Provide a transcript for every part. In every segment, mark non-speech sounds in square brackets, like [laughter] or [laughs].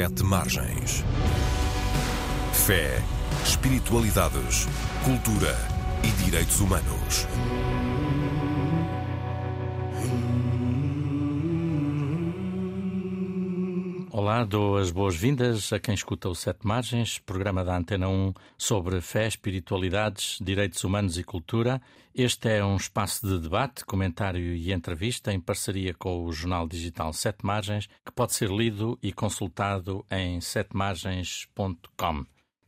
Sete Margens. Fé, espiritualidades, cultura e direitos humanos. Olá, dou as boas-vindas a quem escuta o Sete Margens, programa da Antena 1 sobre fé, espiritualidades, direitos humanos e cultura. Este é um espaço de debate, comentário e entrevista em parceria com o jornal digital Sete Margens, que pode ser lido e consultado em setemargens.com.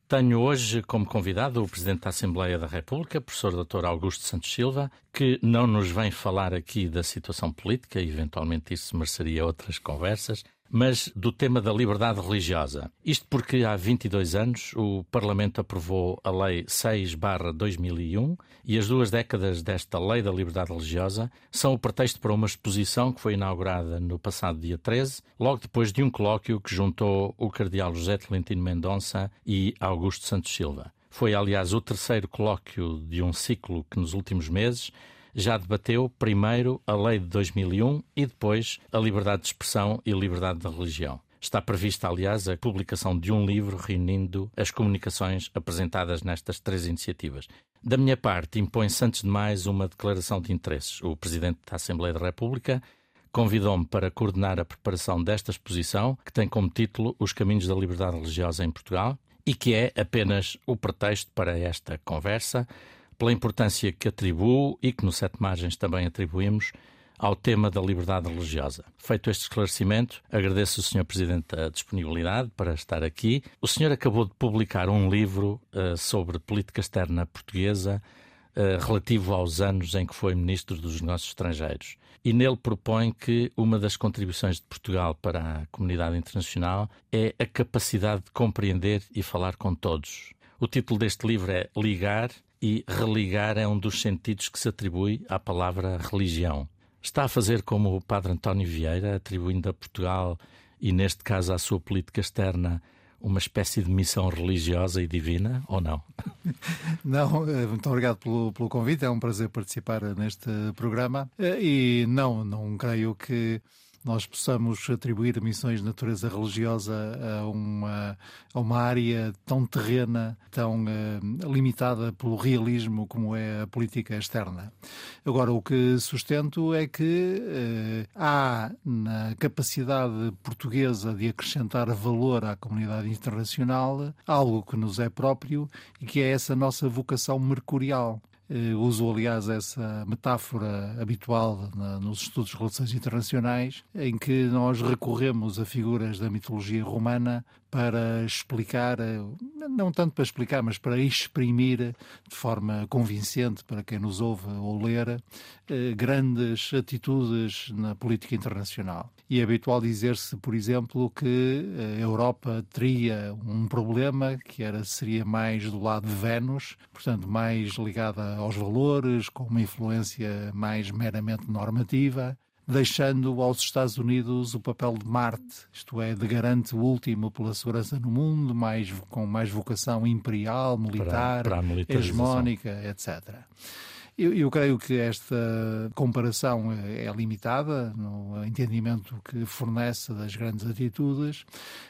Tenho hoje como convidado o Presidente da Assembleia da República, professor Dr. Augusto Santos Silva, que não nos vem falar aqui da situação política, eventualmente isso mereceria outras conversas, mas do tema da liberdade religiosa. Isto porque há 22 anos o Parlamento aprovou a Lei 6-2001 e as duas décadas desta Lei da Liberdade Religiosa são o pretexto para uma exposição que foi inaugurada no passado dia 13, logo depois de um colóquio que juntou o Cardeal José Tolentino Mendonça e Augusto Santos Silva. Foi, aliás, o terceiro colóquio de um ciclo que nos últimos meses já debateu primeiro a lei de 2001 e depois a liberdade de expressão e liberdade da religião. Está prevista, aliás, a publicação de um livro reunindo as comunicações apresentadas nestas três iniciativas. Da minha parte, impõe-se antes de mais uma declaração de interesses. O Presidente da Assembleia da República convidou-me para coordenar a preparação desta exposição, que tem como título Os Caminhos da Liberdade Religiosa em Portugal, e que é apenas o pretexto para esta conversa, pela importância que atribuo e que no Sete Margens também atribuímos ao tema da liberdade religiosa. Feito este esclarecimento, agradeço ao Sr. Presidente a disponibilidade para estar aqui. O senhor acabou de publicar um livro uh, sobre política externa portuguesa uh, relativo aos anos em que foi Ministro dos Negócios Estrangeiros. E nele propõe que uma das contribuições de Portugal para a comunidade internacional é a capacidade de compreender e falar com todos. O título deste livro é Ligar e religar é um dos sentidos que se atribui à palavra religião. Está a fazer como o padre António Vieira, atribuindo a Portugal e, neste caso, à sua política externa, uma espécie de missão religiosa e divina, ou não? [laughs] Não, eh, muito obrigado pelo, pelo convite, é um prazer participar neste programa. Eh, e não, não creio que nós possamos atribuir missões de natureza religiosa a uma, a uma área tão terrena, tão uh, limitada pelo realismo como é a política externa. Agora, o que sustento é que uh, há na capacidade portuguesa de acrescentar valor à comunidade internacional algo que nos é próprio e que é essa nossa vocação mercurial. Uh, uso, aliás, essa metáfora habitual na, nos estudos de relações internacionais, em que nós recorremos a figuras da mitologia romana para explicar, eh, não tanto para explicar, mas para exprimir de forma convincente para quem nos ouve ou ler, eh, grandes atitudes na política internacional. E é habitual dizer-se, por exemplo, que a Europa teria um problema que era seria mais do lado de Vênus, portanto mais ligada aos valores, com uma influência mais meramente normativa, deixando aos Estados Unidos o papel de Marte, isto é, de garante último pela segurança no mundo, mais, com mais vocação imperial, militar, para, para hegemónica, etc. Eu, eu, creio que esta comparação é, é limitada no entendimento que fornece das grandes atitudes,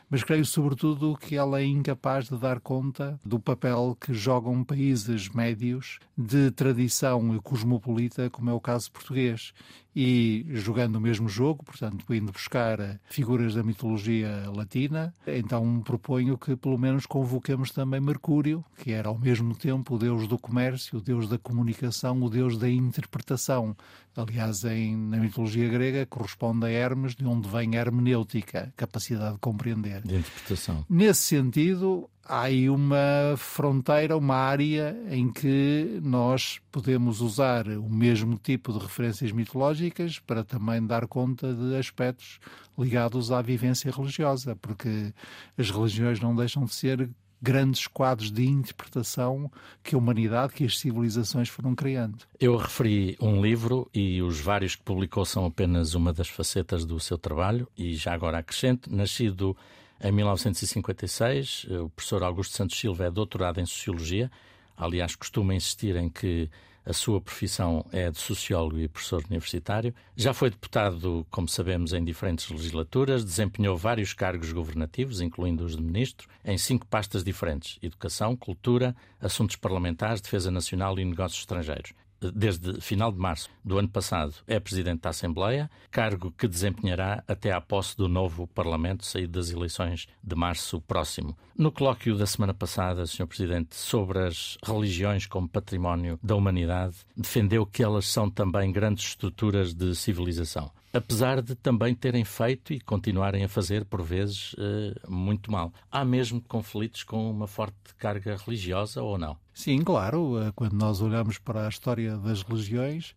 mas creio sobretudo que ela é incapaz de dar conta do papel que jogam países médios de tradição cosmopolita, como é o caso português. E jogando o mesmo jogo, portanto, indo buscar figuras da mitologia latina, então proponho que pelo menos convoquemos também Mercúrio, que era ao mesmo tempo o deus do comércio, o deus da comunicação, o deus da interpretação. Aliás, em, na mitologia grega corresponde a Hermes, de onde vem a hermenêutica, capacidade de compreender de interpretação. Nesse sentido, há aí uma fronteira, uma área em que nós podemos usar o mesmo tipo de referências mitológicas para também dar conta de aspectos ligados à vivência religiosa, porque as religiões não deixam de ser grandes quadros de interpretação que a humanidade, que as civilizações foram criando. Eu referi um livro e os vários que publicou são apenas uma das facetas do seu trabalho e já agora acrescento, nascido em 1956, o professor Augusto Santos Silva é doutorado em Sociologia, aliás, costuma insistir em que a sua profissão é de sociólogo e professor universitário. Já foi deputado, como sabemos, em diferentes legislaturas, desempenhou vários cargos governativos, incluindo os de ministro, em cinco pastas diferentes: educação, cultura, assuntos parlamentares, defesa nacional e negócios estrangeiros desde final de março do ano passado, é Presidente da Assembleia, cargo que desempenhará até à posse do novo Parlamento saído das eleições de março próximo. No colóquio da semana passada, Sr. Presidente, sobre as religiões como património da humanidade, defendeu que elas são também grandes estruturas de civilização apesar de também terem feito e continuarem a fazer, por vezes, eh, muito mal. Há mesmo conflitos com uma forte carga religiosa ou não? Sim, claro. Eh, quando nós olhamos para a história das religiões,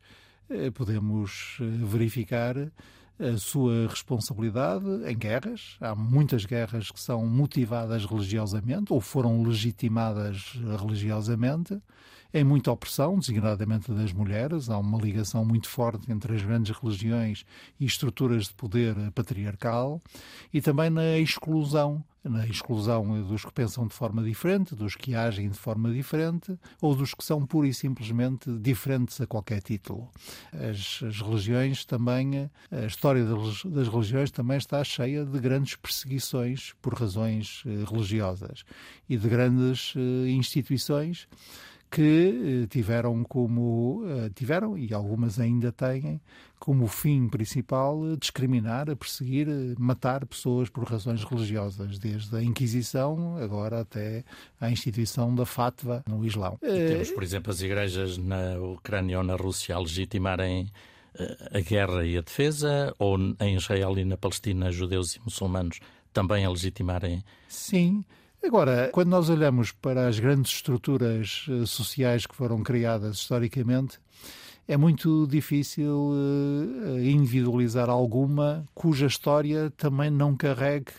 eh, podemos verificar a sua responsabilidade em guerras. Há muitas guerras que são motivadas religiosamente ou foram legitimadas religiosamente em muita opressão, designadamente das mulheres. Há uma ligação muito forte entre as grandes religiões e estruturas de poder patriarcal e também na exclusão na exclusão dos que pensam de forma diferente, dos que agem de forma diferente ou dos que são pura e simplesmente diferentes a qualquer título. As, as religiões também, a história das, das religiões também está cheia de grandes perseguições por razões eh, religiosas e de grandes eh, instituições que eh, tiveram como eh, tiveram e algumas ainda têm como fim principal discriminar, perseguir, matar pessoas por razões religiosas, desde a Inquisição agora até a instituição da fatwa no Islão. E temos, por exemplo, as igrejas na Ucrânia ou na Rússia a legitimarem eh, a guerra e a defesa, ou em Israel e na Palestina, judeus e muçulmanos também a legitimarem. Sim. Agora, quando nós olhamos para as grandes estruturas eh, sociais que foram criadas historicamente, é muito difícil eh, individualizar alguma cuja história também não carregue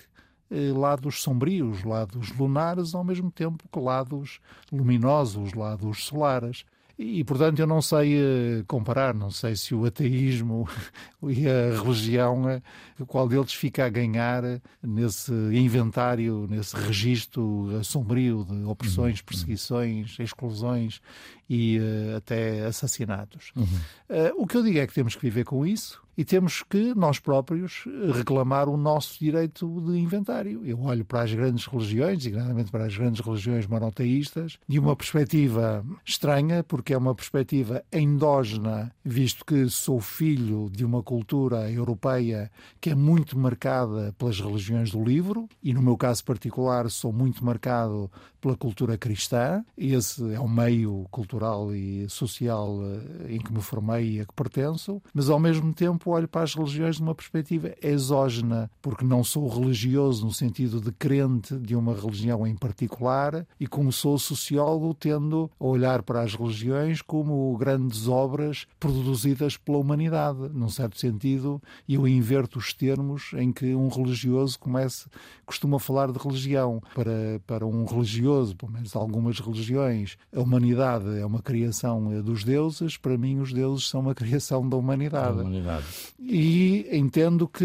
eh, lados sombrios, lados lunares, ao mesmo tempo que lados luminosos, lados solares. E, portanto, eu não sei eh, comparar, não sei se o ateísmo [laughs] e a religião, eh, qual deles fica a ganhar nesse inventário, nesse registro sombrio de opressões, uhum. perseguições, exclusões e uh, até assassinatos. Uhum. Uh, o que eu digo é que temos que viver com isso e temos que nós próprios reclamar o nosso direito de inventário. Eu olho para as grandes religiões, designadamente para as grandes religiões monoteístas, de uma perspectiva estranha, porque é uma perspectiva endógena, visto que sou filho de uma cultura europeia que é muito marcada pelas religiões do livro, e no meu caso particular sou muito marcado pela cultura cristã. Esse é o meio cultural e social eh, em que me formei e a que pertenço, mas ao mesmo tempo olho para as religiões de uma perspectiva exógena, porque não sou religioso no sentido de crente de uma religião em particular e como sou sociólogo tendo a olhar para as religiões como grandes obras produzidas pela humanidade, num certo sentido, eu inverto os termos em que um religioso comece, costuma falar de religião. Para, para um religioso religioso, pelo menos algumas religiões, a humanidade é uma criação dos deuses, para mim os deuses são uma [laughs] criação da humanidade. humanidade. E entendo que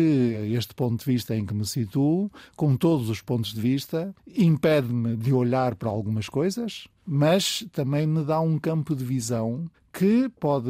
este ponto de vista em que me situo, com todos os pontos de vista, impede-me de olhar para algumas coisas, mas também me dá um campo de visão que pode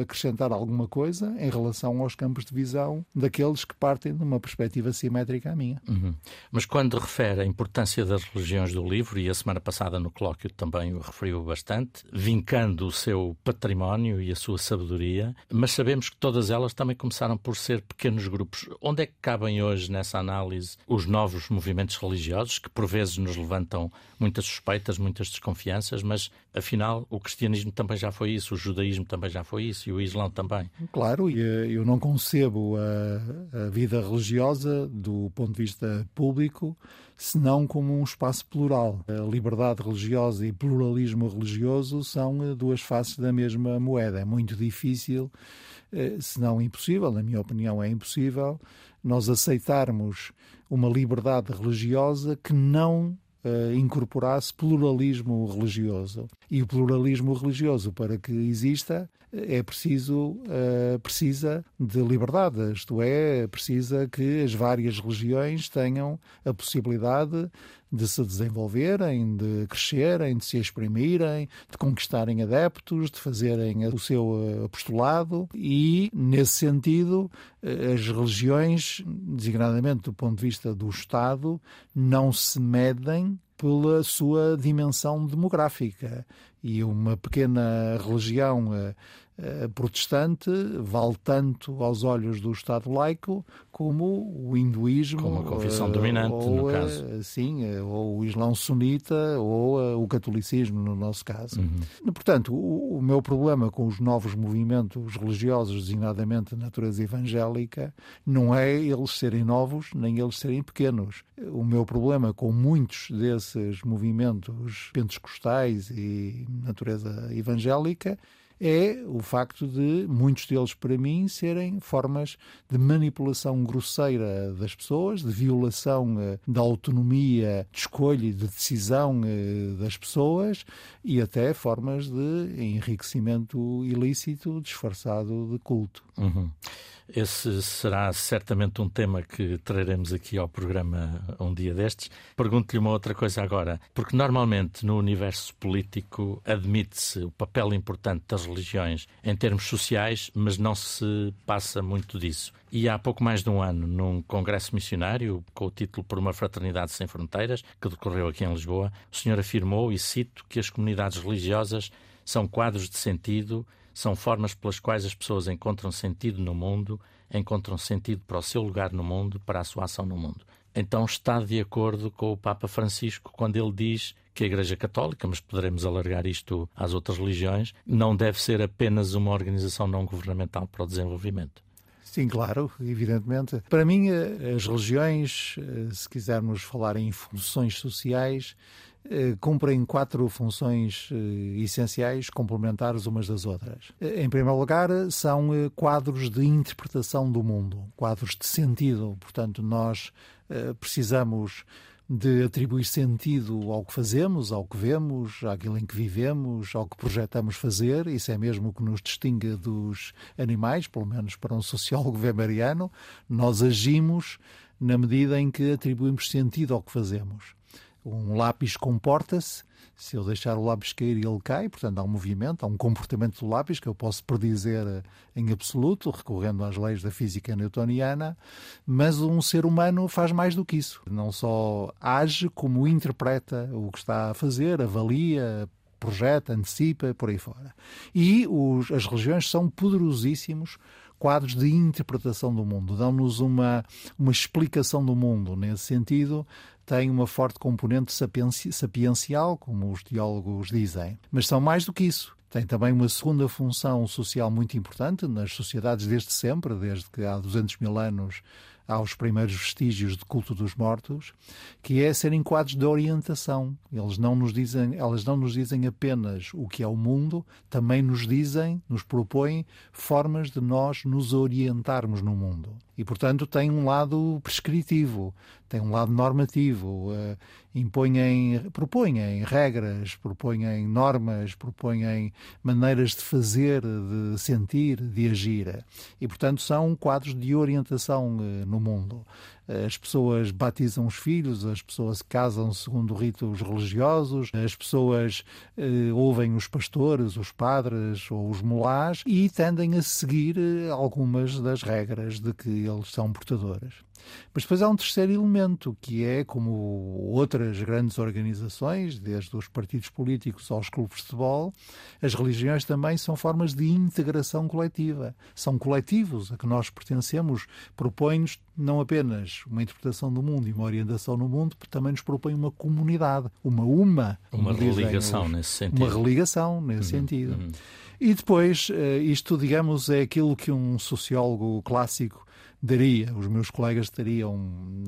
acrescentar alguma coisa em relação aos campos de visão daqueles que partem de uma perspectiva simétrica à minha. Uhum. Mas quando refere a importância das religiões do livro, e a semana passada no colóquio também o referiu bastante, vincando o seu património e a sua sabedoria, mas sabemos que todas elas também começaram por ser pequenos grupos. Onde é que cabem hoje nessa análise os novos movimentos religiosos, que por vezes nos levantam muitas suspeitas, muitas desconfianças, mas afinal o cristianismo também já foi isso, judaísmo também já foi isso e o Islão também. Claro, eh, eu não concebo a, a vida religiosa do ponto de vista público senão como um espaço plural. A liberdade religiosa e pluralismo religioso são eh, duas faces da mesma moeda. É muito difícil, eh, se não impossível, na minha opinião é impossível, nós aceitarmos uma liberdade religiosa que não incorporasse pluralismo religioso. E o pluralismo religioso, para que exista, é preciso, uh, precisa de liberdade, isto é, precisa que as várias religiões tenham a possibilidade de se desenvolverem, de crescerem, de se exprimirem, de conquistarem adeptos, de fazerem o seu eh, apostolado. E, nesse sentido, eh, as religiões, designadamente do ponto de vista do Estado, não se medem pela sua dimensão demográfica. E uma pequena religião eh, protestante vale tanto aos olhos do Estado laico como o hinduísmo. Como a confissão uh, dominante, ou, no caso. Sim, ou o islão sunita ou o catolicismo, no nosso caso. Uhum. Portanto, o, o, meu problema com os novos movimentos religiosos, designadamente de natureza evangélica, não é eles serem novos nem eles serem pequenos. O meu problema com muitos desses movimentos pentecostais e natureza evangélica é o facto de muitos deles, para mim, serem formas de manipulação grosseira das pessoas, de violação uh, da autonomia de escolha e de decisão uh, das pessoas e até formas de enriquecimento ilícito disfarçado de culto. Uhum. Esse será certamente um tema que traremos aqui ao programa um dia destes. Pergunto-lhe uma outra coisa agora, porque normalmente no universo político admite-se o papel importante das religiões em termos sociais, mas não se passa muito disso. E há pouco mais de um ano, num congresso missionário com o título Por uma Fraternidade Sem Fronteiras, que decorreu aqui em Lisboa, o senhor afirmou, e cito, que as comunidades religiosas são quadros de sentido são formas pelas quais as pessoas encontram sentido no mundo, encontram sentido para o seu lugar no mundo, para a sua ação no mundo. Então está de acordo com o Papa Francisco quando ele diz que a Igreja Católica, mas poderemos alargar isto às outras religiões, não deve ser apenas uma organização não governamental para o desenvolvimento. Sim, claro, evidentemente. Para mim, eh, as religiões, eh, se quisermos falar em funções sociais, cumprem quatro funções eh, essenciais, complementares umas das outras. Eh, em primeiro lugar, são quadros de interpretação do mundo, quadros de sentido. Portanto, nós precisamos de atribuir sentido ao que fazemos, ao que vemos, àquilo em que vivemos, ao que projetamos fazer. Isso é mesmo o que nos distingue dos animais, pelo menos para um sociólogo weberiano. Nós agimos na medida em que atribuímos sentido ao que fazemos. Um lápis comporta-se, se eu deixar o lápis cair ele cai, portanto há um movimento, há um comportamento do lápis que eu posso predizer em absoluto, recorrendo às leis da física newtoniana, mas um ser humano faz mais do que isso. Não só age, como interpreta o que está a fazer, avalia, projeta, antecipa, por aí fora. E os, as religiões são poderosíssimos quadros de interpretação do mundo, dão-nos uma, uma explicação do mundo. Nesse sentido, tem uma forte componente sapiencial, como os teólogos dizem. Mas são mais do que isso. Tem também uma segunda função social muito importante nas sociedades desde sempre, desde que há 200 mil anos aos primeiros vestígios de culto dos mortos, que é serem quadros de orientação. Eles não nos dizem, elas não nos dizem apenas o que é o mundo, também nos dizem, nos propõem formas de nós nos orientarmos no mundo. E, portanto, tem um lado prescritivo, tem um lado normativo, uh, impõem, propõem regras, propõem normas, propõem maneiras de fazer, de sentir, de agir. E, portanto, são quadros de orientação uh, no mundo. As pessoas batizam os filhos, as pessoas casam segundo ritos religiosos, as pessoas uh, ouvem os pastores, os padres ou os mulás e tendem a seguir algumas das regras de que eles são portadores. Mas depois há um terceiro elemento, que é, como outras grandes organizações, desde os partidos políticos aos clubes de futebol, as religiões também são formas de integração coletiva. São coletivos a que nós pertencemos, propõem-nos não apenas uma interpretação do mundo e uma orientação no mundo, também nos propõe uma comunidade, uma uma. Uma religação nesse sentido. Uma religação nesse uhum, sentido. Uhum. E depois, eh, isto, digamos, é aquilo que um sociólogo clássico daria, os meus colegas estariam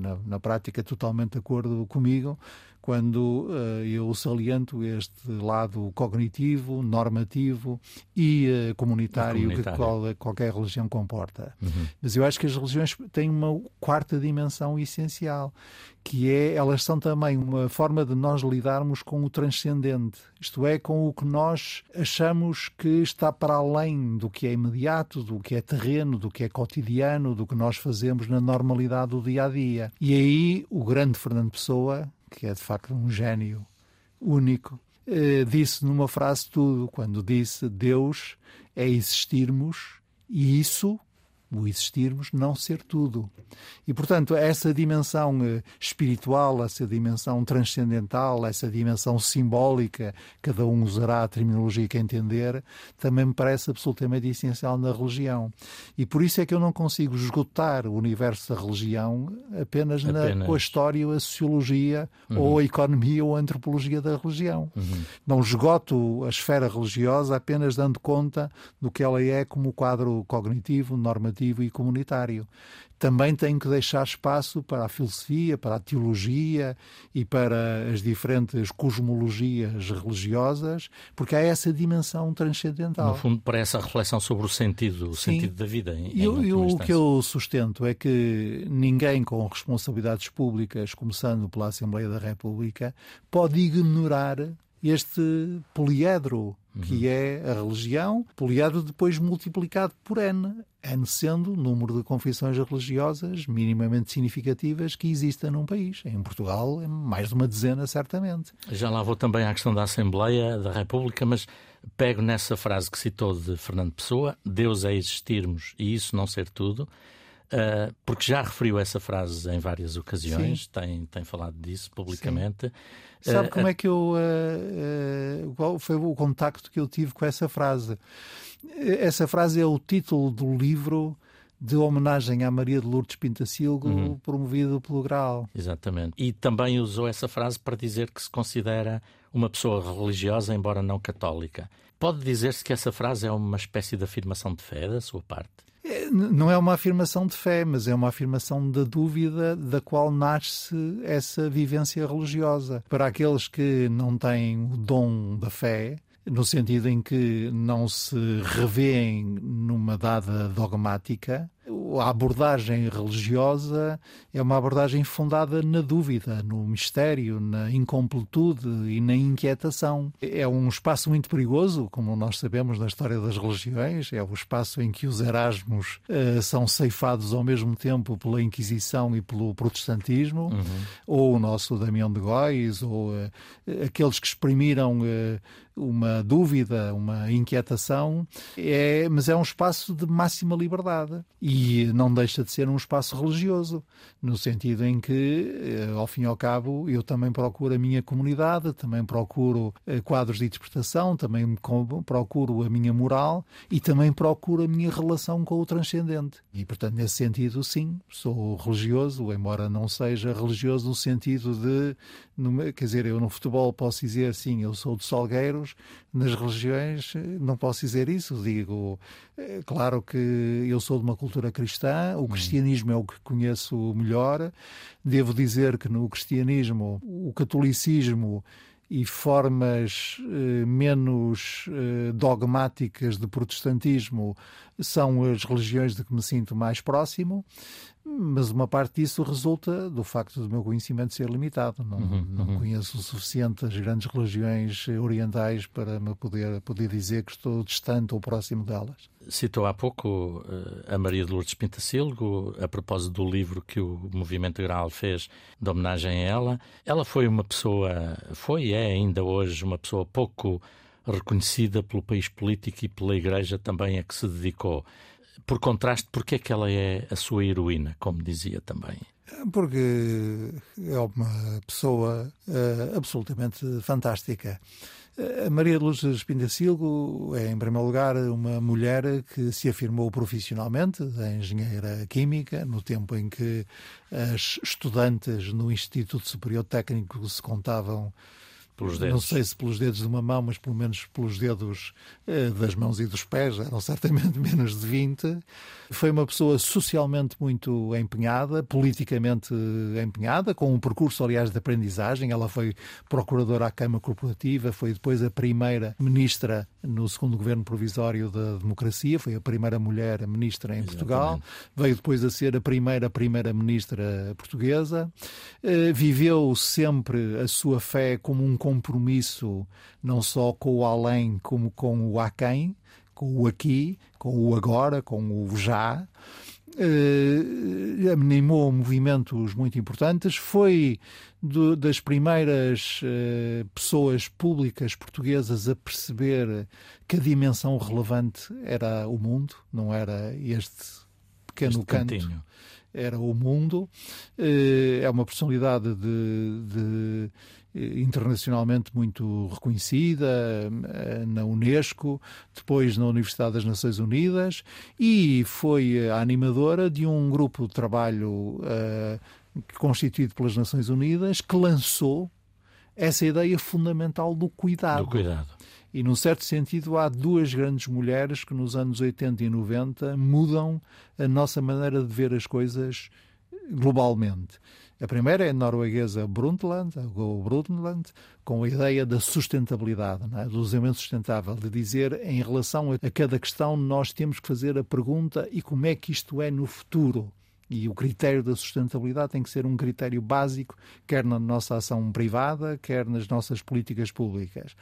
na, na prática totalmente de acordo comigo, quando uh, eu saliento este lado cognitivo, normativo e comunitário, comunitário, que qual, qualquer religião comporta. Uhum. Mas eu acho que as religiões têm uma quarta dimensão essencial, que é elas são também uma forma de nós lidarmos com o transcendente, isto é, com o que nós achamos que está para além do que é imediato, do que é terreno, do que é cotidiano, do que nós fazemos na normalidade do dia a dia. E aí o grande Fernando Pessoa, que é de facto um gênio único, eh, disse numa frase tudo, quando disse Deus é existirmos e isso o existirmos, não ser tudo. E, portanto, essa dimensão eh, espiritual, essa dimensão transcendental, essa dimensão simbólica, cada um usará a terminologia que entender, também me parece absolutamente essencial na religião. E por isso é que eu não consigo esgotar o universo da religião apenas, apenas. Na, com a história, a sociologia, uhum. ou a economia ou a antropologia da religião. Uhum. Não esgoto a esfera religiosa apenas dando conta do que ela é como quadro cognitivo, normativo e comunitário. Também tenho que deixar espaço para a filosofia, para a teologia e para as diferentes cosmologias religiosas, porque há essa dimensão transcendental. No fundo, para essa reflexão sobre o sentido, o Sim. sentido da vida. Em, e em o que eu sustento é que ninguém com responsabilidades públicas, começando pela Assembleia da República, pode ignorar este poliedro que uhum. é a religião, poliedro depois multiplicado por N. N sendo o número de confissões religiosas minimamente significativas que existem num país. Em Portugal é mais de uma dezena, certamente. Já lá vou também à questão da Assembleia da República, mas pego nessa frase que citou de Fernando Pessoa: Deus é existirmos e isso não ser tudo. Uh, porque já referiu essa frase em várias ocasiões, tem, tem falado disso publicamente. Sim. Sabe uh, como é que eu. Uh, qual foi o contacto que eu tive com essa frase? Essa frase é o título do livro de homenagem à Maria de Lourdes Pintacilgo, uhum. promovido pelo Graal. Exatamente. E também usou essa frase para dizer que se considera uma pessoa religiosa, embora não católica. Pode dizer-se que essa frase é uma espécie de afirmação de fé da sua parte? Não é uma afirmação de fé, mas é uma afirmação da dúvida da qual nasce essa vivência religiosa. Para aqueles que não têm o dom da fé, no sentido em que não se revêem numa dada dogmática, a abordagem religiosa é uma abordagem fundada na dúvida, no mistério, na incompletude e na inquietação. É um espaço muito perigoso, como nós sabemos na história das religiões, é o espaço em que os Erasmos uh, são ceifados ao mesmo tempo pela Inquisição e pelo protestantismo, uhum. ou o nosso Damião de Góis, ou uh, aqueles que exprimiram uh, uma dúvida, uma inquietação, é, mas é um espaço de máxima liberdade. E não deixa de ser um espaço religioso, no sentido em que, eh, ao fim e ao cabo, eu também procuro a minha comunidade, também procuro eh, quadros de interpretação, também procuro a minha moral e também procuro a minha relação com o transcendente. E, portanto, nesse sentido, sim, sou religioso, embora não seja religioso no sentido de, quer dizer, eu no futebol posso dizer, sim, eu sou de Nas religiões eh, não posso dizer isso, digo, claro que eu sou de uma cultura cristã, cristã, o hum. cristianismo é o que conheço melhor. Devo dizer que no cristianismo, o catolicismo e formas eh, menos eh, dogmáticas de protestantismo são as religiões de que me sinto mais próximo, mas uma parte disso resulta do facto do meu conhecimento ser limitado. Não, uhum, não uhum. conheço o suficiente as grandes religiões orientais para me poder, poder dizer que estou distante ou próximo delas. Citou há pouco eh, a Maria de Lourdes Pintacilgo, a propósito do livro que o Movimento Graal fez de homenagem a ela. Ela foi uma pessoa, foi e é ainda hoje uma pessoa pouco reconhecida pelo país político e pela Igreja também a que se dedicou por contraste, porque é que ela é a sua heroína, como dizia também? Porque é uma pessoa uh, absolutamente fantástica. A Maria de Lourdes Espindacilgo é, em primeiro lugar, uma mulher que se afirmou profissionalmente, a engenheira química, no tempo em que as estudantes no Instituto Superior Técnico se contavam pelos dedos. Não sei se pelos dedos de uma mão, mas pelo menos pelos dedos eh, das mãos e dos pés, eram certamente [laughs] menos de 20. Foi uma pessoa socialmente muito empenhada, politicamente empenhada, com um percurso, aliás, de aprendizagem. Ela foi procuradora à Câmara Corporativa, foi depois a primeira ministra no segundo governo provisório da democracia, foi a primeira mulher ministra em Exatamente. Portugal, veio depois a ser a primeira primeira-ministra portuguesa. Eh, viveu sempre a sua fé como um compromisso não só com o além, como com o aquém, com o aqui, com o agora, com o já. Uh, animou movimentos muito importantes, foi do, das primeiras uh, pessoas públicas portuguesas a perceber que a dimensão relevante era o mundo, não era este pequeno este canto. Cantinho era o mundo. Uh, é uma personalidade de, de internacionalmente muito reconhecida eh, na Unesco, depois na Universidade das Nações Unidas e foi a animadora de um grupo de trabalho uh, constituído pelas Nações Unidas que lançou essa ideia fundamental do cuidado. Do cuidado. E, num certo sentido, há duas grandes mulheres que nos anos 80 e 90 mudam a nossa maneira de ver as coisas globalmente. A primeira é a norueguesa Brundtland, ou Brundtland, com a ideia da sustentabilidade, é? do desenvolvimento sustentável, de dizer em relação a cada questão nós temos que fazer a pergunta e como é que isto é no futuro. E o critério da sustentabilidade tem que ser um critério básico, quer na nossa ação privada, quer nas nossas políticas públicas.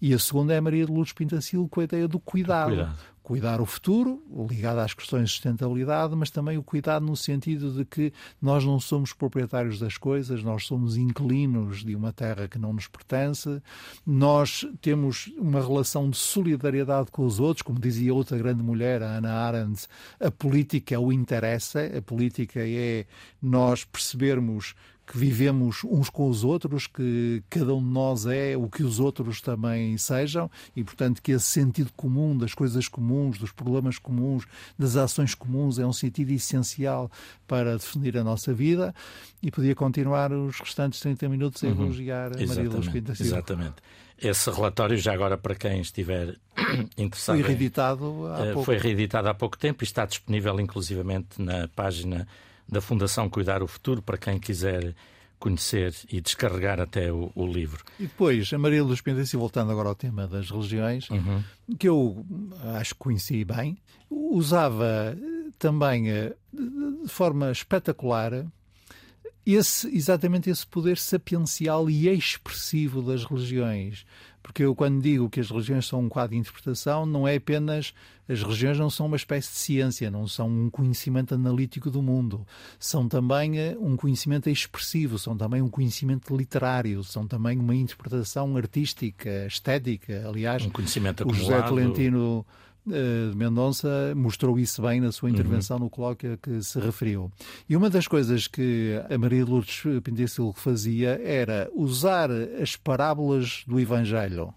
E a segunda é a Maria de Lourdes Pintacil com a ideia do cuidado. cuidado. Cuidar o futuro, ligado às questões de sustentabilidade, mas também o cuidado no sentido de que nós não somos proprietários das coisas, nós somos inquilinos de uma terra que não nos pertence, nós temos uma relação de solidariedade com os outros, como dizia outra grande mulher, a Ana Arendt, a política é o interessa, a política é nós percebermos que vivemos uns com os outros, que cada um de nós é o que os outros também sejam e, portanto, que esse sentido comum das coisas comuns, dos problemas comuns, das ações comuns é um sentido essencial para definir a nossa vida. E podia continuar os restantes 30 minutos a uhum. elogiar a Maria Luz Pinta Silva. Exatamente. Esse relatório, já agora para quem estiver [coughs] interessado. Foi reeditado há eh, pouco. Foi reeditado há pouco tempo e está disponível inclusivamente na página da Fundação Cuidar o Futuro, para quem quiser conhecer e descarregar até o, o livro. E depois, a Maria Luz Pendense, voltando agora ao tema das religiões, uhum. que eu acho que conheci bem, usava também eh, de forma espetacular esse, exatamente esse poder sapiencial e expressivo das religiões. Porque eu, quando digo que as religiões são um quadro de interpretação, não é apenas. As religiões não são uma espécie de ciência, não são um conhecimento analítico do mundo. São também eh, um conhecimento expressivo, são também um conhecimento literário, são também uma interpretação artística, estética. Aliás, um conhecimento o José Tolentino de Mendonça mostrou isso bem na sua uhum. intervenção uhum. no colóquio a que se referiu. E uma das coisas que a Maria Lourdes Pinticil fazia era usar as parábolas do Evangelho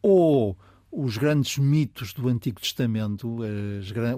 ou os grandes mitos do Antigo Testamento,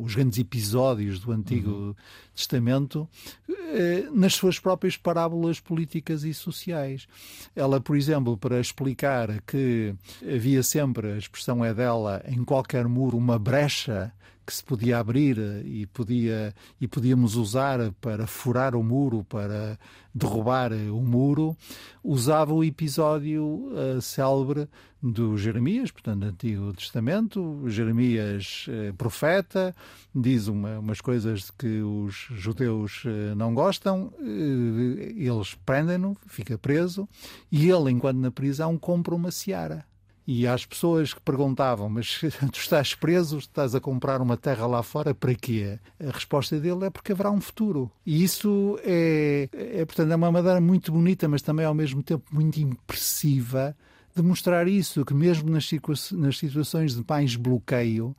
os grandes episódios do Antigo uhum. Testamento, eh, nas suas próprias parábolas políticas e sociais. Ela, por exemplo, para explicar que havia sempre, a expressão é dela, em qualquer muro uma brecha que se podia abrir e, podia, e podíamos usar para furar o muro, para derrubar o muro, usava o episódio uh, célebre do Jeremias, portanto, Antigo Testamento. Jeremias, uh, profeta, diz uma, umas coisas que os judeus uh, não gostam, eles prendem-no, fica preso, e ele, enquanto na prisão, compra uma seara e às pessoas que perguntavam, mas [laughs] tu estás preso, estás a comprar uma terra lá fora, para quê? A resposta dele é porque haverá um futuro. E isso é, é portanto, é uma maneira muito bonita, mas também ao mesmo tempo muito impressiva de mostrar isso, que mesmo nas, nas situações de mais bloqueio,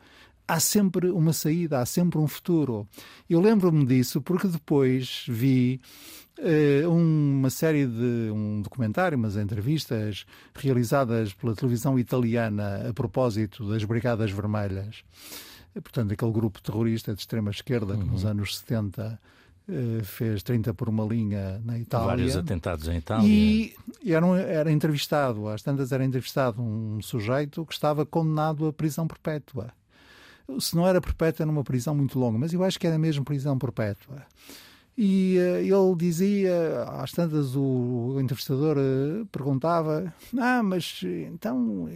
há sempre uma saída, há sempre um futuro. Eu lembro-me disso porque depois vi uma série de um documentário, umas entrevistas realizadas pela televisão italiana a propósito das Brigadas Vermelhas. Portanto, aquele grupo terrorista de extrema esquerda que nos uhum. anos 70 uh, fez 30 por uma linha na Itália. Vários atentados em Itália. E era, um, era entrevistado, às tantas era entrevistado um sujeito que estava condenado à prisão perpétua. Se não era perpétua, era uma prisão muito longa, mas eu acho que era mesmo prisão perpétua. E uh, ele dizia, às tantas, o, entrevistador uh, perguntava: Ah, mas então.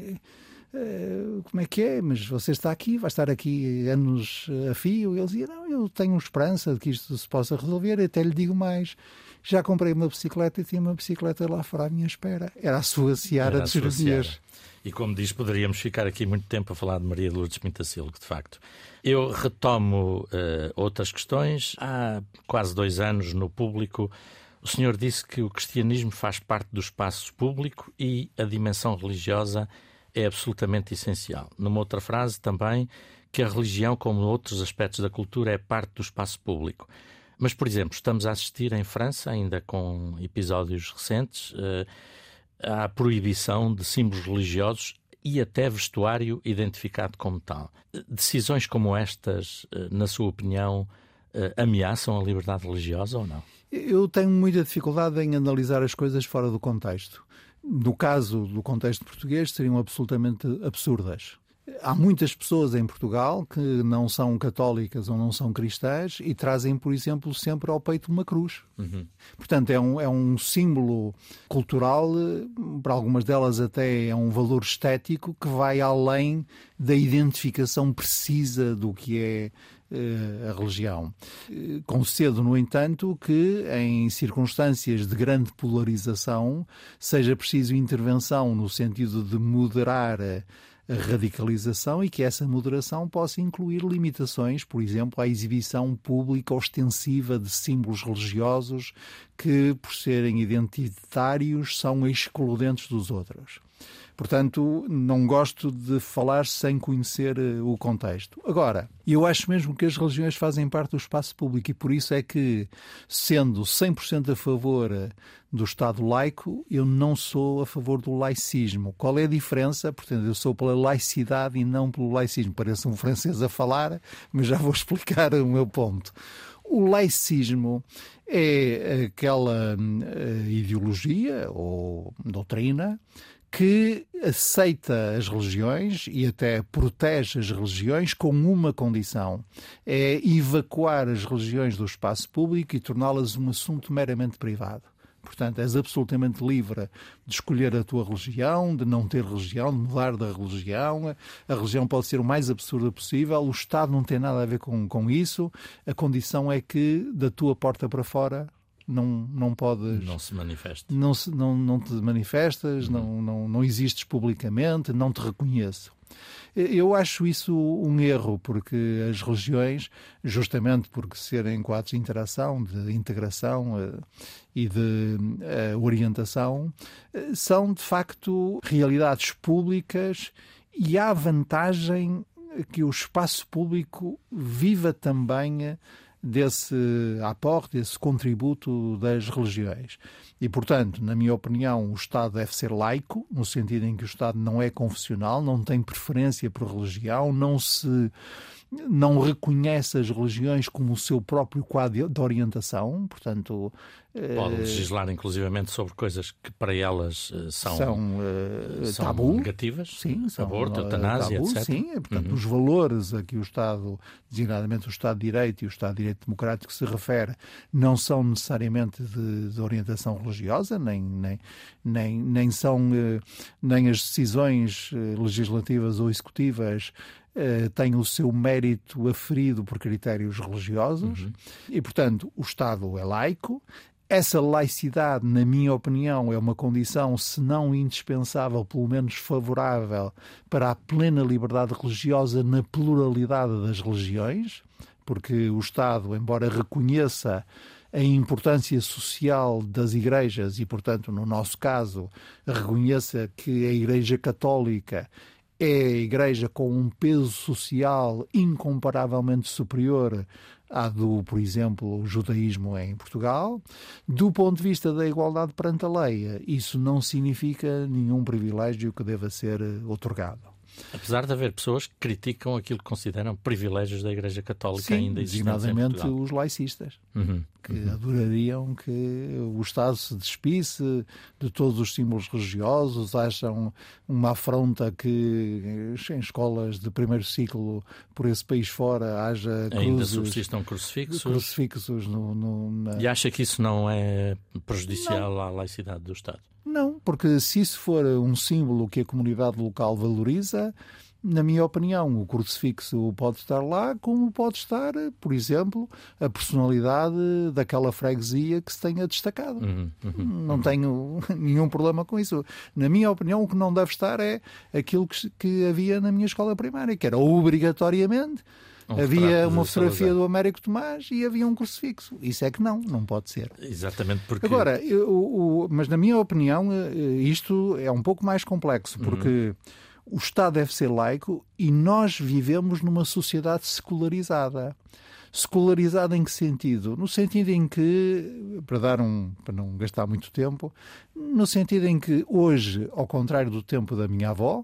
Uh, como é que é? Mas você está aqui, vai estar aqui anos a fio? Ele dizia: Não, eu tenho esperança de que isto se possa resolver. Até lhe digo mais: já comprei uma bicicleta e tinha uma bicicleta lá fora à minha espera. Era a sua seara de cirurgias. E como diz, poderíamos ficar aqui muito tempo a falar de Maria de Lourdes Pintacilgo, de facto. Eu retomo uh, outras questões. Há quase dois anos, no público, o senhor disse que o cristianismo faz parte do espaço público e a dimensão religiosa é absolutamente essencial. Numa outra frase também, que a religião, como outros aspectos da cultura, é parte do espaço público. Mas, por exemplo, estamos a assistir em França, ainda com episódios recentes, uh, à proibição de símbolos religiosos e até vestuário identificado como tal. Decisões como estas, eh, na sua opinião, eh, ameaçam a liberdade religiosa ou não? Eu tenho muita dificuldade em analisar as coisas fora do contexto. No caso do contexto português, seriam absolutamente absurdas. Há muitas pessoas em Portugal que não são católicas ou não são cristãs e trazem, por exemplo, sempre ao peito uma cruz. Uhum. Portanto, é um, é um símbolo cultural, para algumas delas até é um valor estético que vai além da identificação precisa do que é eh, a religião. Eh, concedo, no entanto, que em circunstâncias de grande polarização seja preciso intervenção no sentido de moderar a radicalização e que essa moderação possa incluir limitações, por exemplo, à exibição pública ostensiva de símbolos religiosos que, por serem identitários, são excludentes dos outros. Portanto, não gosto de falar sem conhecer eh, o contexto. Agora, eu acho mesmo que as religiões fazem parte do espaço público e por isso é que, sendo 100% a favor eh, do Estado laico, eu não sou a favor do laicismo. Qual é a diferença? Portanto, eu sou pela laicidade e não pelo laicismo. Parece um francês a falar, mas já vou [laughs] explicar o meu ponto. O laicismo é aquela uh, ideologia ou doutrina que aceita as religiões e até protege as religiões com uma condição: é evacuar as religiões do espaço público e torná-las um assunto meramente privado. Portanto, és absolutamente livre de escolher a tua religião, de não ter religião, de mudar da religião. A religião pode ser o mais absurda possível. O Estado não tem nada a ver com, com isso. A condição é que da tua porta para fora não, não podes. Não se manifesta. Não, se, não, não te manifestas, uhum. não, não, não existes publicamente, não te reconheço. Eu acho isso um erro, porque as religiões, justamente por serem quadros de interação, de integração uh, e de uh, orientação, uh, são de facto realidades públicas e há vantagem que o espaço público viva também desse aporte, desse contributo das religiões. E, portanto, na minha opinião, o Estado deve ser laico, no sentido em que o Estado não é confessional, não tem preferência por religião, não se não reconhece as religiões como o seu próprio quadro de orientação, portanto... Pode eh, legislar inclusivamente sobre coisas que para elas eh, são, são, uh, são tabu, negativas, sim, são, aborto, eutanásia, tabu, etc. Sim, portanto, uhum. os valores a que o Estado, designadamente o Estado de Direito e o Estado de Direito Democrático se refere, não são necessariamente de, de orientação religiosa, nem, nem, nem, nem são, nem as decisões legislativas ou executivas uh, tem o seu mérito aferido por critérios religiosos uhum. e, portanto, o Estado é laico. Essa laicidade, na minha opinião, é uma condição, se não indispensável, pelo menos favorável para a plena liberdade religiosa na pluralidade das religiões, porque o Estado, embora reconheça a importância social das igrejas e, portanto, no nosso caso, reconheça que a Igreja Católica é a Igreja com um peso social incomparavelmente superior à do, por exemplo, o judaísmo em Portugal. Do ponto de vista da igualdade perante a lei, isso não significa nenhum privilégio que deva ser otorgado. Apesar de haver pessoas que criticam aquilo que consideram privilégios da Igreja Católica Sim, ainda existentes os laicistas, uhum, que uhum. adorariam que o Estado se despisse de todos os símbolos religiosos, acham uma afronta que em escolas de primeiro ciclo por esse país fora haja cruzes, ainda subsistam crucifixos, crucifixos no, no, na... E acha que isso não é prejudicial não. à laicidade do Estado? Não, porque se isso for um símbolo que a comunidade local valoriza, na minha opinião, o crucifixo pode estar lá, como pode estar, por exemplo, a personalidade daquela freguesia que se tenha destacado. Uhum, uhum, não uhum. tenho [laughs] nenhum problema com isso. Na minha opinião, o que não deve estar é aquilo que, que havia na minha escola primária, que era obrigatoriamente um havia uma fotografia do Américo Tomás e havia um crucifixo. Isso é que não, não pode ser. Exatamente porque. Agora, eu, o, mas na minha opinião, eh, isto é um pouco mais complexo, porque uhum. o Estado deve ser laico e nós vivemos numa sociedade secularizada. Secularizada em que sentido? No sentido em que, para dar um, para não gastar muito tempo, no sentido em que hoje, ao contrário do tempo da minha avó,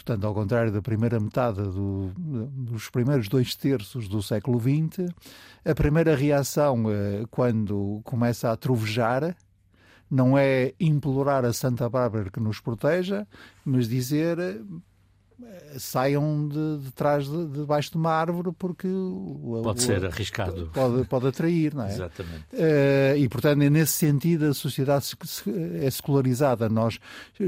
portanto, ao contrário da primeira metade do, dos primeiros dois terços do século XX, a primeira reação, eh, quando começa a trovejar, não é implorar a Santa Bárbara que nos proteja, mas dizer saiam de, de trás de, debaixo de uma árvore porque pode o, ser arriscado. pode, pode atrair não é? Exatamente. Uh, e portanto nesse sentido a sociedade é secularizada. Nós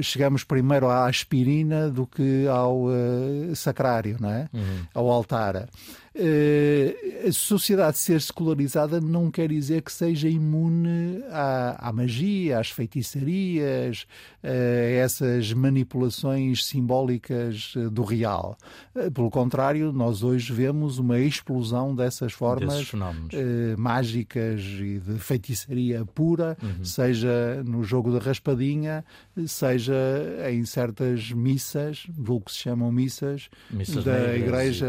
chegamos primeiro à aspirina do que ao uh, sacrário não é? Uhum. ao altar a sociedade ser secularizada não quer dizer que seja imune à, à magia, às feitiçarias, uh, a essas manipulações simbólicas uh, do real. pelo contrário, nós hoje vemos uma explosão dessas formas mágicas e de feitiçaria pura, uhum. seja no jogo da raspadinha, seja em certas missas, do que se chamam missas, missas da igreja.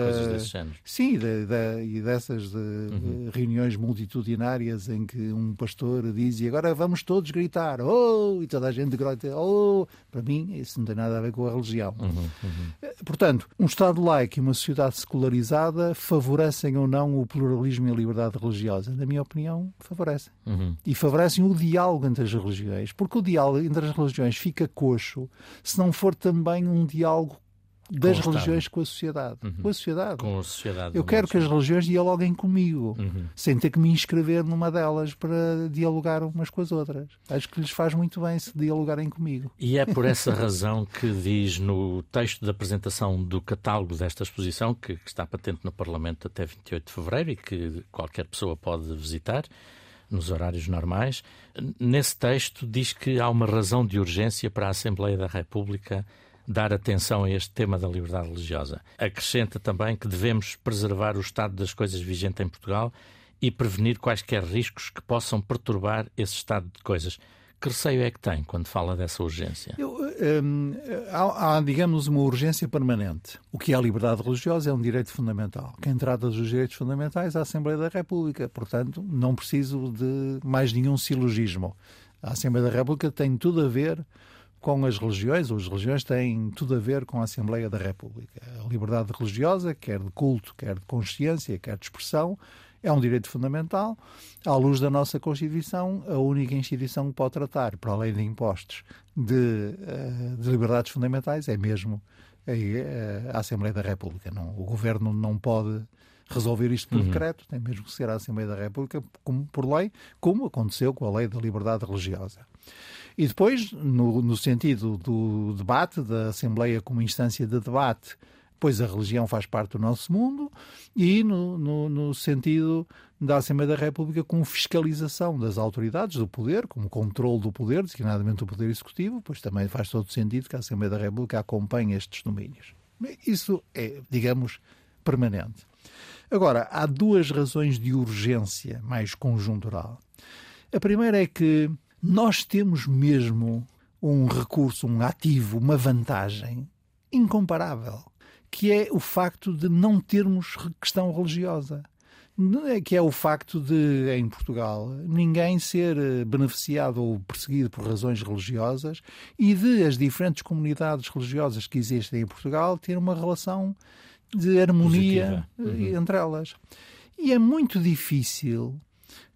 Sim, e, de, de, e dessas de, uhum. reuniões multitudinárias em que um pastor diz e agora vamos todos gritar, oh, e toda a gente grita, oh, para mim isso não tem nada a ver com a religião. Uhum, uhum. Eh, portanto, um Estado laico e uma sociedade secularizada favorecem ou não o pluralismo e a liberdade religiosa? Na minha opinião, favorecem. Uhum. E favorecem o diálogo entre as religiões, porque o diálogo entre as religiões fica coxo se não for também um diálogo das com religiões com a sociedade. Uhum. Com a sociedade. Com a sociedade. Eu quero que as religiões dialoguem comigo, uhum. sem ter que me inscrever numa delas para dialogar umas com as outras. Acho que lhes faz muito bem se dialogarem comigo. E é por essa [laughs] razão que diz no texto da apresentação do catálogo desta exposição, que, que está patente no Parlamento até 28 de fevereiro e que qualquer pessoa pode visitar nos horários normais. Nesse texto diz que há uma razão de urgência para a Assembleia da República dar atenção a este tema da liberdade religiosa. Acrescenta também que devemos preservar o estado das coisas vigente em Portugal e prevenir quaisquer riscos que possam perturbar esse estado de coisas. Que receio é que tem quando fala dessa urgência? Eu, hum, há, há, digamos, uma urgência permanente. O que é a liberdade religiosa é um direito fundamental. Quem trata dos direitos fundamentais é a Assembleia da República. Portanto, não preciso de mais nenhum silogismo. A Assembleia da República tem tudo a ver com as religiões, ou as religiões têm tudo a ver com a Assembleia da República. A liberdade religiosa, quer de culto, quer de consciência, quer de expressão, é um direito fundamental. À luz da nossa Constituição, a única instituição que pode tratar, para além de impostos, de, eh, de liberdades fundamentais é mesmo a, a Assembleia da República. Não, o Governo não pode resolver isto por uhum. decreto, tem mesmo que ser a Assembleia da República como, por lei, como aconteceu com a Lei da Liberdade Religiosa. E depois, no, no sentido do debate, da Assembleia como instância de debate, pois a religião faz parte do nosso mundo, e no, no, no, sentido da Assembleia da República como fiscalização das autoridades do poder, como controle do poder, designadamente o poder executivo, pois também faz todo sentido que a Assembleia da República acompanhe estes domínios. Isso é, digamos, permanente. Agora, há duas razões de urgência mais conjuntural. A primeira é que nós temos mesmo um recurso, um ativo, uma vantagem incomparável, que é o facto de não termos questão religiosa. que é o facto de, em Portugal, ninguém ser eh, beneficiado ou perseguido por razões religiosas e de as diferentes comunidades religiosas que existem em Portugal ter uma relação de harmonia eh, uhum. entre elas. E é muito difícil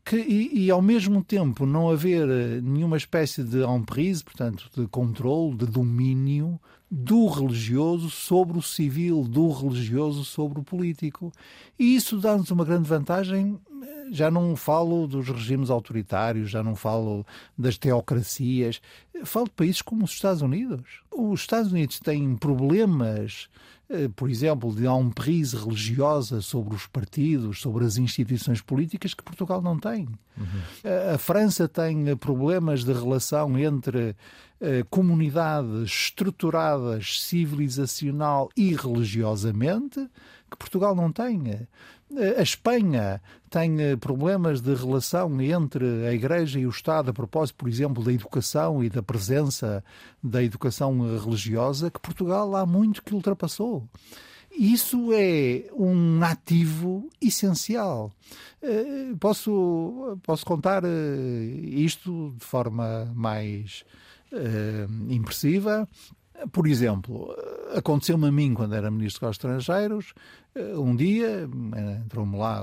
que, e, e, ao mesmo tempo não haver eh, nenhuma espécie de emprise, portanto, de controle, de domínio do religioso sobre o civil, do religioso sobre o político. E isso dá-nos uma grande vantagem. Já não falo dos regimes autoritários, já não falo das teocracias, falo de países como os Estados Unidos. Os Estados Unidos têm problemas eh, por exemplo, de emprise religiosa sobre os partidos, sobre as instituições políticas que Portugal não tem. Uhum. A França tem problemas de relação entre eh, comunidades estruturadas civilizacional e religiosamente que Portugal não tem. A Espanha tem eh, problemas de relação entre a Igreja e o Estado a propósito, por exemplo, da educação e da presença da educação religiosa, que Portugal há muito que ultrapassou. Isso é um ativo essencial. Eh, posso, posso contar eh, isto de forma mais impressiva. Por exemplo, aconteceu-me a mim quando era Ministro dos Estrangeiros, eh, um dia entrou-me lá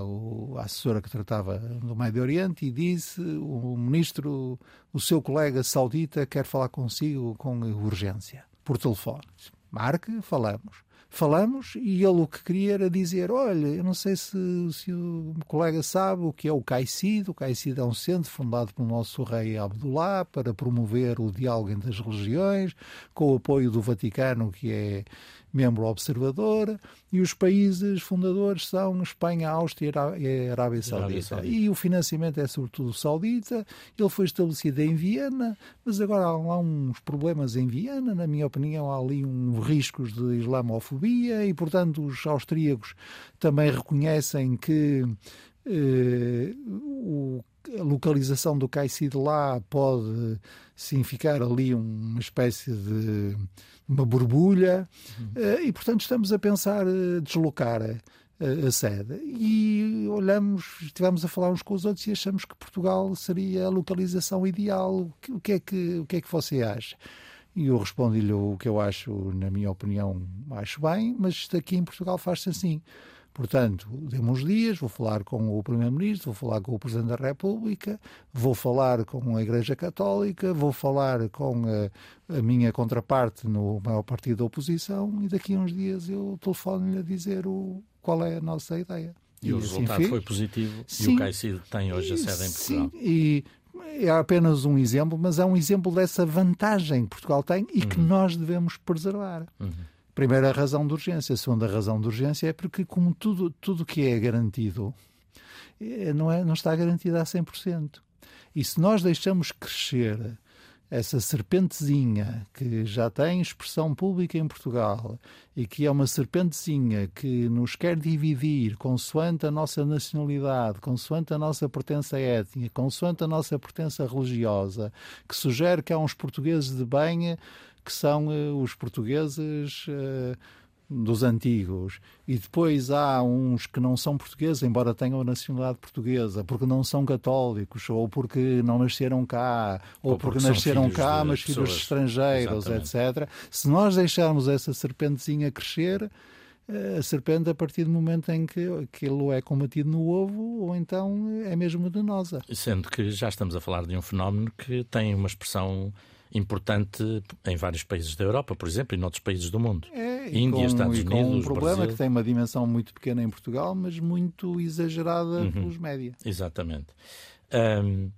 a assessora que tratava do Médio Oriente e disse o ministro, o seu colega saudita quer falar consigo com urgência, por telefone. Marque, falamos falamos e ele o que queria era dizer: Olha, eu não sei se, se o colega sabe o que é o CAICID. O CAICID é um centro fundado pelo nosso rei Abdullah para promover o diálogo entre as religiões, com o apoio do Vaticano, que é membro observador, e os países fundadores são Espanha, Áustria e Arábia Saudita. E o financiamento é sobretudo saudita. Ele foi estabelecido em Viena, mas agora há lá uns problemas em Viena, na minha opinião, há ali uns riscos de islamofobia e, portanto, os austríacos também reconhecem que eh, o a localização do CAICID lá pode significar ali uma espécie de uma borbulha, uhum. e portanto estamos a pensar eh, deslocar a, a, sede. E olhamos, estivemos a falar uns com os outros e achamos que Portugal seria a localização ideal. O que é que, o que, é que você acha? E eu respondi-lhe o que eu acho, na minha opinião, acho bem, mas aqui em Portugal faz-se assim. Portanto, uns dias, vou falar com o Primeiro-Ministro, vou falar com o Presidente da República, vou falar com a Igreja Católica, vou falar com a, a minha contraparte no maior partido da oposição e daqui a uns dias eu telefono-lhe a dizer o, qual é a nossa ideia. E, e o assim resultado fez. foi positivo sim, e o CAICID tem hoje a sede em Portugal. Sim, e é apenas um exemplo, mas é um exemplo dessa vantagem que Portugal tem e uhum. que nós devemos preservar. Uhum. Primeira razão de urgência. A segunda razão de urgência é porque, como tudo tudo que é garantido, é, não, é, não está garantido a 100%. E se nós deixamos crescer essa serpentezinha que já tem expressão pública em Portugal e que é uma serpentezinha que nos quer dividir consoante a nossa nacionalidade, consoante a nossa pertença étnica, consoante a nossa pertença religiosa, que sugere que há uns portugueses de bem que são uh, os portugueses uh, dos antigos. E depois há uns que não são portugueses, embora tenham a nacionalidade portuguesa, porque não são católicos, ou porque não nasceram cá, ou, ou porque, porque nasceram cá, mas filhos de estrangeiros, Exatamente. etc. Se nós deixarmos essa serpentezinha crescer, eh, a serpente a partir do momento em que aquilo é combatido no ovo ou então é mesmo danosa. Sendo que já estamos a falar de um fenómeno que tem uma expressão importante em vários países da Europa, por exemplo, e noutros países do mundo. É, Índia, com, Estados Unidos, com um problema Brasil. que tem uma dimensão muito pequena em Portugal, mas muito exagerada uhum. pelos média. Exatamente. Um,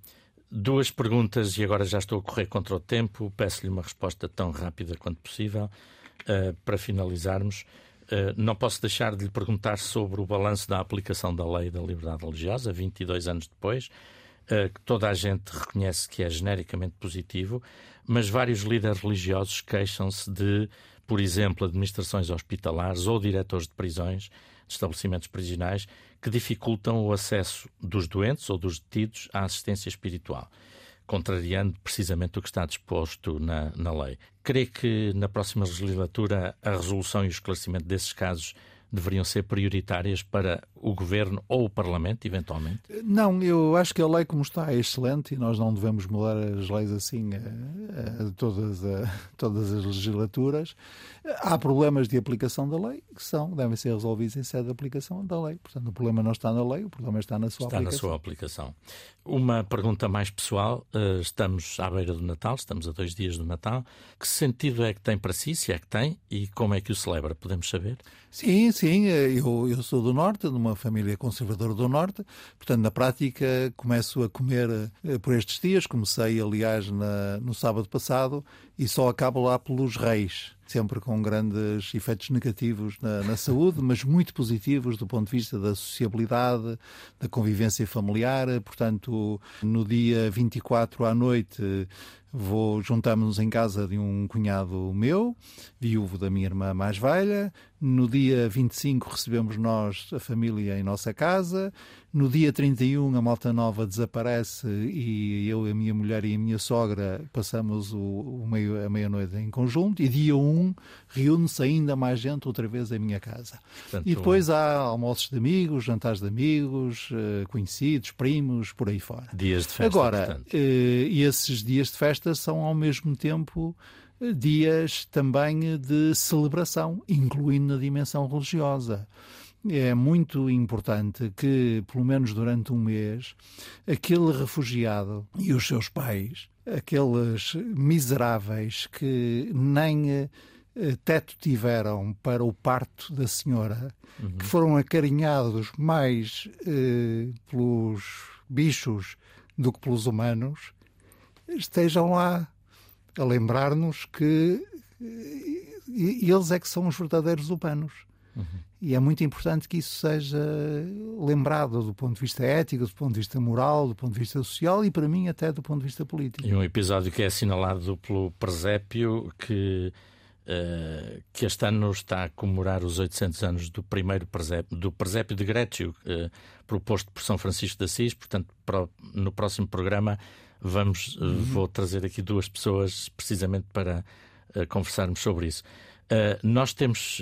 duas perguntas e agora já estou a correr contra o tempo. Peço-lhe uma resposta tão rápida quanto possível uh, para finalizarmos. Uh, não posso deixar de lhe perguntar sobre o balanço da aplicação da lei da liberdade religiosa, 22 anos depois, que toda a gente reconhece que é genericamente positivo, mas vários líderes religiosos queixam-se de, por exemplo, administrações hospitalares ou diretores de prisões, de estabelecimentos prisionais, que dificultam o acesso dos doentes ou dos detidos à assistência espiritual, contrariando precisamente o que está disposto na, na lei. Crê que na próxima legislatura a resolução e o esclarecimento desses casos deveriam ser prioritárias para o Governo ou o Parlamento, eventualmente? Não, eu acho que a lei como está é excelente e nós não devemos mudar as leis assim a, a todas, a, [laughs] todas as legislaturas. Há problemas de aplicação da lei que são, devem ser resolvidos em sede de aplicação da lei. Portanto, o problema não está na lei, o problema está na sua está aplicação. Está na sua aplicação. Uma pergunta mais pessoal. Eh, estamos à beira do Natal, estamos a dois dias do Natal. Que sentido é que tem para si, se é que tem, e como é que o celebra? Podemos saber? Sim, sim. Eu, eu sou do Norte, de uma família conservadora do Norte. Portanto, na prática, começo a comer eh, por estes dias. Comecei, aliás, na, no sábado passado e só acabo lá pelos Reis sempre com grandes efeitos negativos na, na, saúde, mas muito positivos do ponto de vista da sociabilidade, da convivência familiar. Portanto, no dia 24 à noite vou juntamos-nos em casa de um cunhado meu, viúvo da minha irmã mais velha. No dia 25 recebemos nós a família em nossa casa. No dia 31 a Malta Nova desaparece e eu, a minha mulher e a minha sogra passamos o, o meio, a meia-noite em conjunto. E dia 1 reúne-se ainda mais gente outra vez em minha casa. Portanto, e depois há almoços de amigos, jantares de amigos, eh, conhecidos, primos, por aí fora. Dias de festa. Agora, eh, esses dias de festa são ao mesmo tempo dias também de celebração, incluindo na dimensão religiosa. É muito importante que, pelo menos durante um mês, aquele refugiado e os seus pais, aqueles miseráveis que nem eh, teto tiveram para o parto da senhora, uhum. que foram acarinhados mais eh, pelos bichos do que pelos humanos, estejam lá a lembrar-nos que eles é que são os verdadeiros humanos. Uhum. E é muito importante que isso seja lembrado do ponto de vista ético, do ponto de vista moral, do ponto de vista social e, para mim, até do ponto de vista político. E um episódio que é assinalado pelo presépio que, uh, que este ano está a comemorar os 800 anos do primeiro presépio, do presépio de Grécio, uh, proposto por São Francisco de Assis. Portanto, para, no próximo programa vamos, uhum. vou trazer aqui duas pessoas precisamente para conversarmos sobre isso. Nós temos.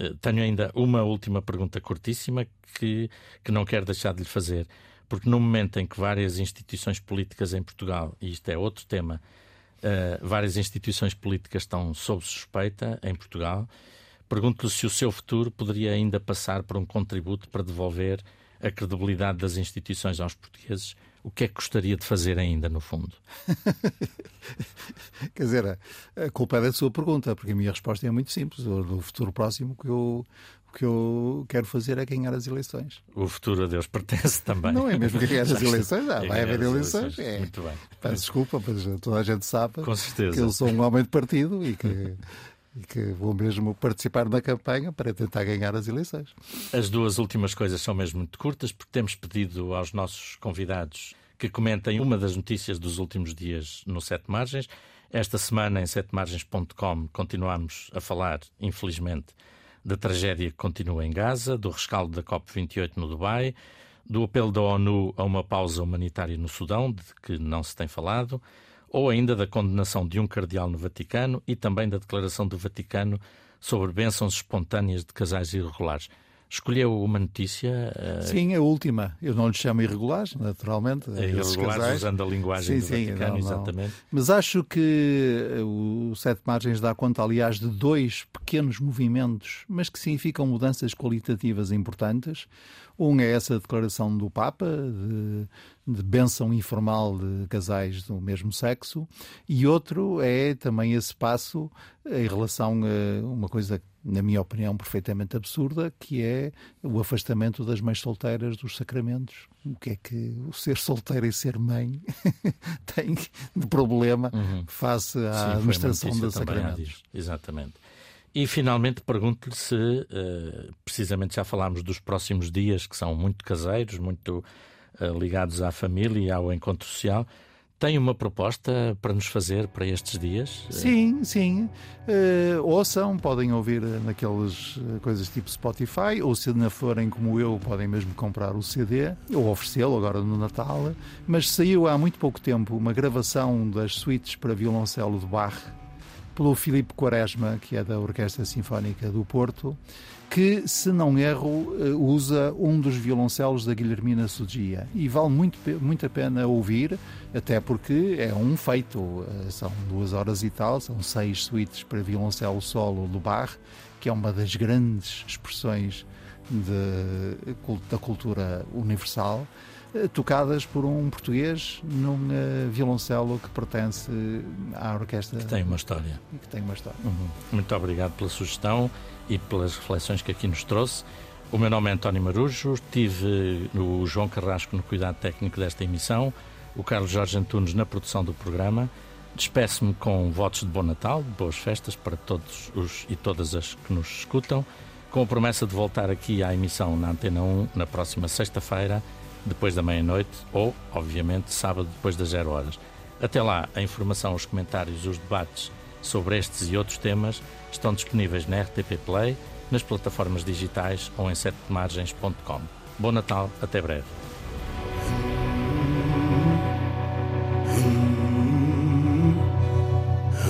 Uh, tenho ainda uma última pergunta curtíssima que, que não quero deixar de lhe fazer, porque no momento em que várias instituições políticas em Portugal, e isto é outro tema, várias instituições políticas estão sob suspeita em Portugal, pergunto-lhe se o seu futuro poderia ainda passar por um contributo para devolver a credibilidade das instituições aos portugueses o que é que gostaria de fazer ainda, no fundo? [laughs] Quer dizer, a culpa é da sua pergunta, porque a minha resposta é muito simples. No futuro próximo, que eu, o que eu quero fazer é ganhar as eleições. O futuro a Deus pertence [laughs] também. Não é mesmo ganhar as [laughs] eleições? Ah, vai haver eleições. É. Muito bem. Peço desculpa, mas toda a gente sabe que eu sou um homem de partido e que e que vou mesmo participar na campanha para tentar ganhar as eleições. As duas últimas coisas são mesmo muito curtas, porque temos pedido aos nossos convidados que comentem uma das notícias dos últimos dias no Sete Margens. Esta semana, em setemargens.com, continuamos a falar, infelizmente, da tragédia que continua em Gaza, do rescaldo da COP28 no Dubai, do apelo da ONU a uma pausa humanitária no Sudão, de que não se tem falado ou ainda da condenação de um cardeal no Vaticano e também da declaração do Vaticano sobre bênçãos espontâneas de casais irregulares. Escolheu uma notícia. Uh... Sim, a última. Eu não lhe chamo irregulares, naturalmente. É irregulares usando a linguagem sim, do sim, Vaticano, não, exatamente. Não. Mas acho que o Sete Margens dá conta, aliás, de dois pequenos movimentos, mas que significam mudanças qualitativas importantes. Um é essa declaração do Papa de, de benção informal de casais do mesmo sexo, e outro é também esse passo em relação a uma coisa, na minha opinião, perfeitamente absurda, que é o afastamento das mães solteiras dos sacramentos. O que é que o ser solteira e ser mãe [laughs] tem de problema uhum. face à Sim, administração dos sacramentos? Exatamente. E finalmente pergunto-lhe se, uh, precisamente já falámos dos próximos dias, que são muito caseiros, muito ligados à família e ao encontro social. Tem uma proposta para nos fazer para estes dias? Sim, sim. Uh, ouçam, podem ouvir naquelas coisas tipo Spotify, ou se não forem como eu, podem mesmo comprar o CD ou oferecê-lo agora no Natal. Mas saiu há muito pouco tempo uma gravação das suítes para violoncelo de Bach pelo Filipe Quaresma, que é da Orquestra Sinfónica do Porto, que, se não erro, eh, usa um dos violoncelos da Guilhermina Sugia. E vale muito, muito a pena ouvir, até porque é um feito. Eh, são duas horas e tal, são seis suítes para violoncelo solo do Bach, que é uma das grandes expressões de, da cultura universal. Eh, tocadas por um português num uh, violoncelo que pertence à orquestra. Que tem uma história. Que tem uma história. Uhum. Muito obrigado pela sugestão e pelas reflexões que aqui nos trouxe. O meu nome é António Marujo, tive o João Carrasco no cuidado técnico desta emissão, o Carlos Jorge Antunes na produção do programa. Despeço-me com votos de bom Natal, de boas festas para todos os e todas as que nos escutam, com a promessa de voltar aqui à emissão na Antena 1 na próxima sexta-feira depois da meia-noite ou, obviamente, sábado depois das zero horas. Até lá, a informação, os comentários, os debates sobre estes e outros temas estão disponíveis na RTP Play, nas plataformas digitais ou em setemargens.com. Bom Natal, até breve. Hum, hum,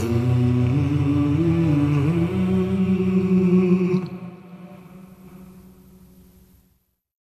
hum,